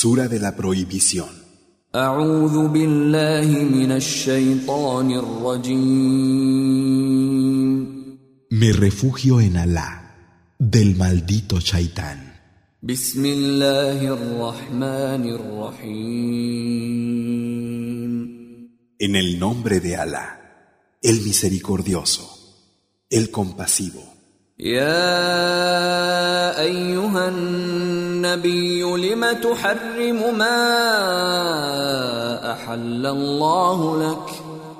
Sura de la Prohibición. Me refugio en Alá del maldito Shaitán. En el nombre de Alá, el misericordioso, el compasivo. يا أيها النبي لم تحرم ما أحل الله لك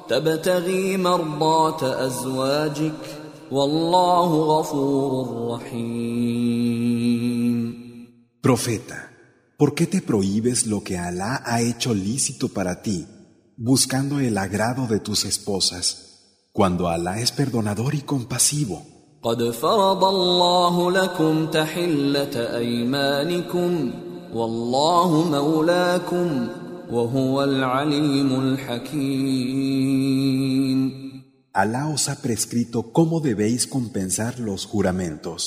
تبتغي مرضات أزواجك والله غفور رحيم Profeta, ¿por qué te prohíbes lo que Alá ha hecho lícito para ti, buscando el agrado de tus esposas, cuando Alá es perdonador y compasivo? قد فرض الله لكم تحلة أيمانكم والله مولاكم وهو العليم الحكيم Alá os ha prescrito cómo debéis compensar los juramentos.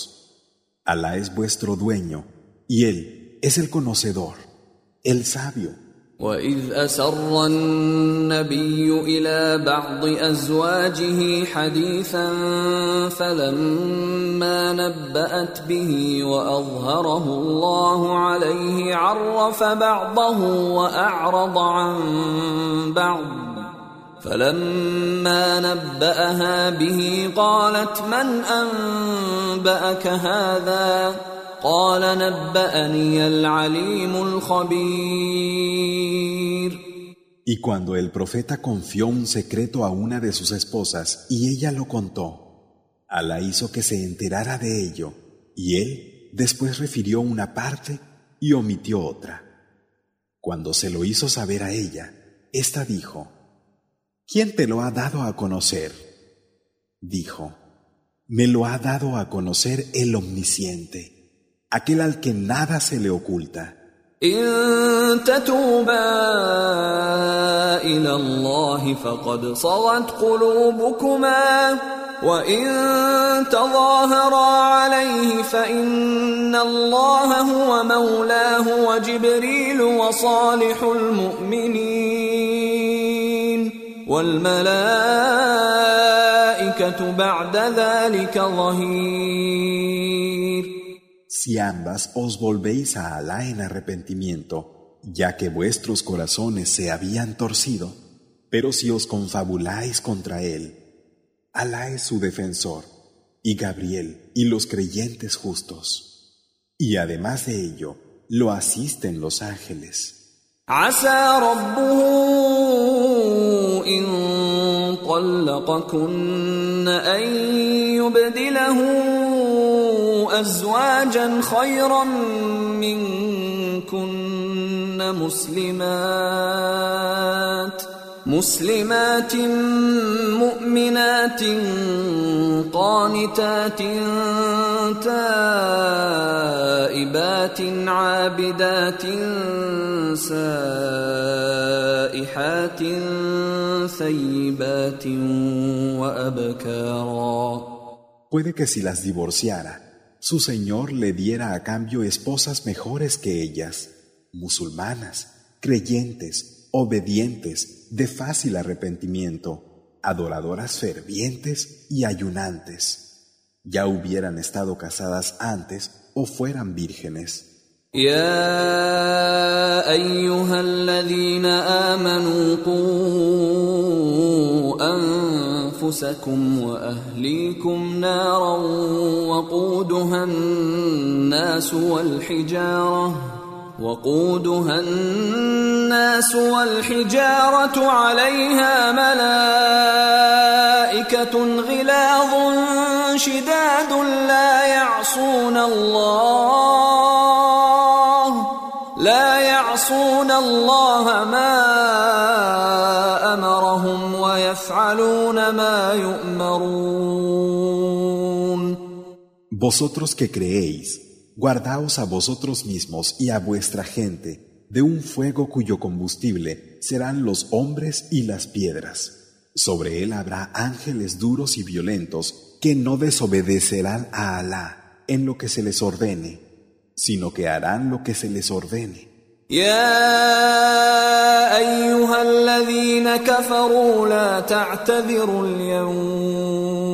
Alá es vuestro dueño, y Él es el conocedor, el sabio. وإذ أسر النبي إلى بعض أزواجه حديثا فلما نبأت به وأظهره الله عليه عرف بعضه وأعرض عن بعض فلما نبأها به قالت من أنبأك هذا قال نبأني العليم الخبير Y cuando el profeta confió un secreto a una de sus esposas y ella lo contó, Alá hizo que se enterara de ello, y él después refirió una parte y omitió otra. Cuando se lo hizo saber a ella, ésta dijo, ¿Quién te lo ha dado a conocer? Dijo, me lo ha dado a conocer el omnisciente, Aquel al que nada se le oculta. إن تتوبا إلى الله فقد صغت قلوبكما وإن تظاهرا عليه فإن الله هو مولاه وجبريل وصالح المؤمنين والملائكة بعد ذلك ظهير Si ambas os volvéis a Alá en arrepentimiento, ya que vuestros corazones se habían torcido, pero si os confabuláis contra él, Alá es su defensor, y Gabriel y los creyentes justos. Y además de ello, lo asisten los ángeles. عسى ربه إن طلقكن أن يبدله أزواجا خيرا منكن مسلمات مسلمات مؤمنات قانتات تائبات عابدات سائحات ثيبات وأبكارا. Puede que si las divorciara, su Señor le diera a cambio esposas mejores que ellas, musulmanas, creyentes, obedientes, de fácil arrepentimiento, adoradoras fervientes y ayunantes. Ya hubieran estado casadas antes o fueran vírgenes. يا ايها الذين امنوا قوا أنفسكم وأهليكم نارا وقودها الناس والحجارة وقودها الناس والحجارة عليها ملائكة غلاظ شداد لا يعصون الله ما يؤمرون Vosotros que creéis, guardaos a vosotros mismos y a vuestra gente de un fuego cuyo combustible serán los hombres y las piedras. Sobre él habrá ángeles duros y violentos que no desobedecerán a Alá en lo que se les ordene, sino que harán lo que se les ordene. يا ايها الذين كفروا لا تعتذروا اليوم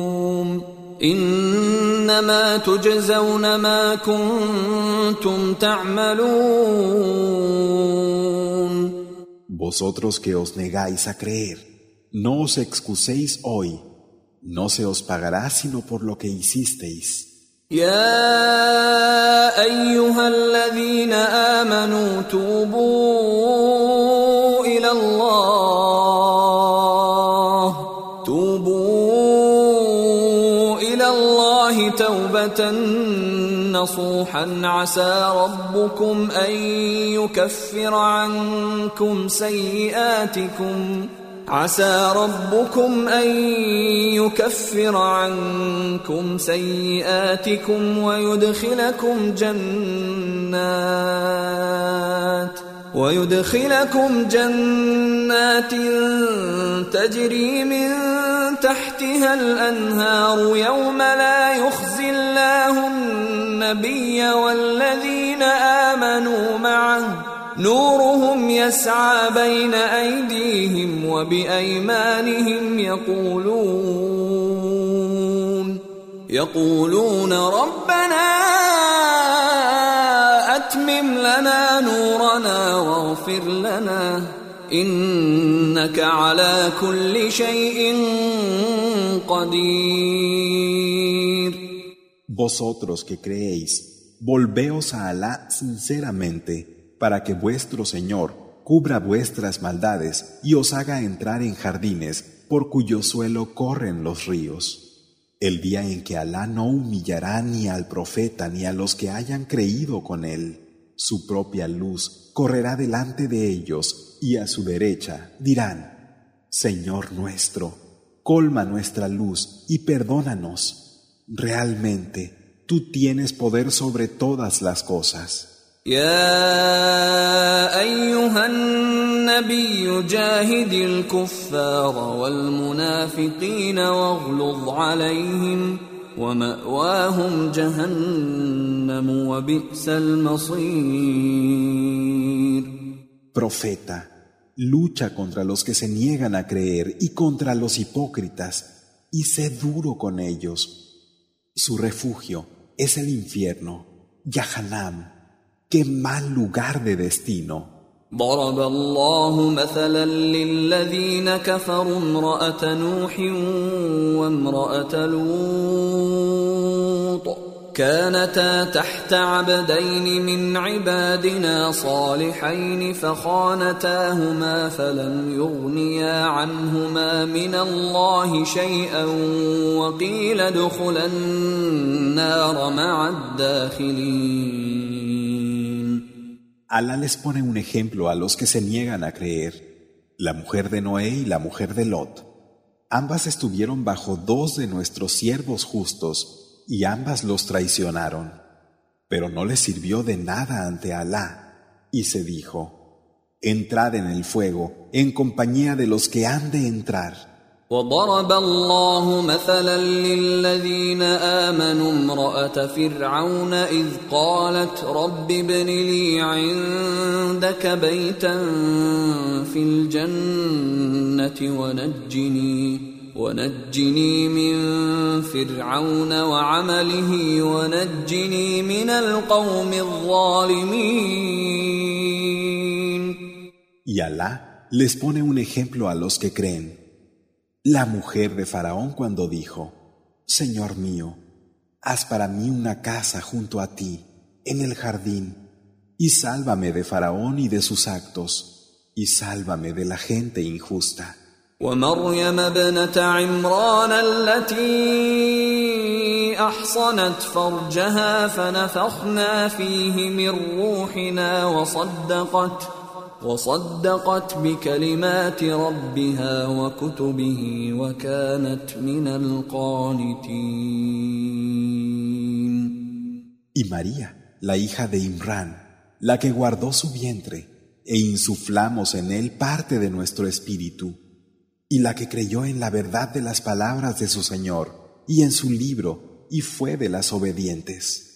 انما تجزون ما كنتم تعملون Vosotros que os negáis a creer, no os excuséis hoy, no se os pagará sino por lo que hicisteis. يا أيها الذين آمنوا توبوا إلى الله. توبوا إلى الله توبة نصوحا. عسى ربكم أن يكفر عنكم سيئاتكم. عسى ربكم أن يكفر عنكم سيئاتكم ويدخلكم جنات ويدخلكم جنات تجري من تحتها الأنهار يوم لا يخزي الله النبي والذين آمنوا معه نورهم يسعى بين أيديهم وبأيمانهم يقولون يقولون ربنا أتمم لنا نورنا واغفر لنا إنك على كل شيء قدير. Vosotros que creéis, volveos a Alá sinceramente, para que vuestro Señor cubra vuestras maldades y os haga entrar en jardines por cuyo suelo corren los ríos. El día en que Alá no humillará ni al profeta ni a los que hayan creído con él, su propia luz correrá delante de ellos y a su derecha dirán, Señor nuestro, colma nuestra luz y perdónanos. Realmente, tú tienes poder sobre todas las cosas. يا ايها النبي جاهد الكفار والمنافقين واغلظ عليهم وماواهم جهنم وبئس المصير Profeta, lucha contra los que se niegan a creer y contra los hipócritas, y sé duro con ellos. Su refugio es el infierno, Yahanam. Qué mal lugar de destino. ضرب الله مثلا للذين كفروا امرأة نوح وامرأة لوط كانتا تحت عبدين من عبادنا صالحين فخانتاهما فلم يغنيا عنهما من الله شيئا وقيل ادخلا النار مع الداخلين Alá les pone un ejemplo a los que se niegan a creer. La mujer de Noé y la mujer de Lot. Ambas estuvieron bajo dos de nuestros siervos justos y ambas los traicionaron. Pero no les sirvió de nada ante Alá. Y se dijo, Entrad en el fuego en compañía de los que han de entrar. وضرب الله مثلا للذين آمنوا امرأة فرعون إذ قالت رب ابن لي عندك بيتا في الجنة ونجني ونجني من فرعون وعمله ونجني من القوم الظالمين Y Alá les pone un ejemplo a los que creen. La mujer de Faraón cuando dijo, Señor mío, haz para mí una casa junto a ti, en el jardín, y sálvame de Faraón y de sus actos, y sálvame de la gente injusta. ومريم ابنة عمران التي أحصنت فرجها فنفخنا فيه من روحنا وصدقت وصدقت بكلمات ربها وكتبه وكانت من القانتين Y María, la hija de Imran, la que guardó su vientre, e insuflamos en él parte de nuestro espíritu, y la que creyó en la verdad de las palabras de su Señor y en su libro, y fue de las obedientes.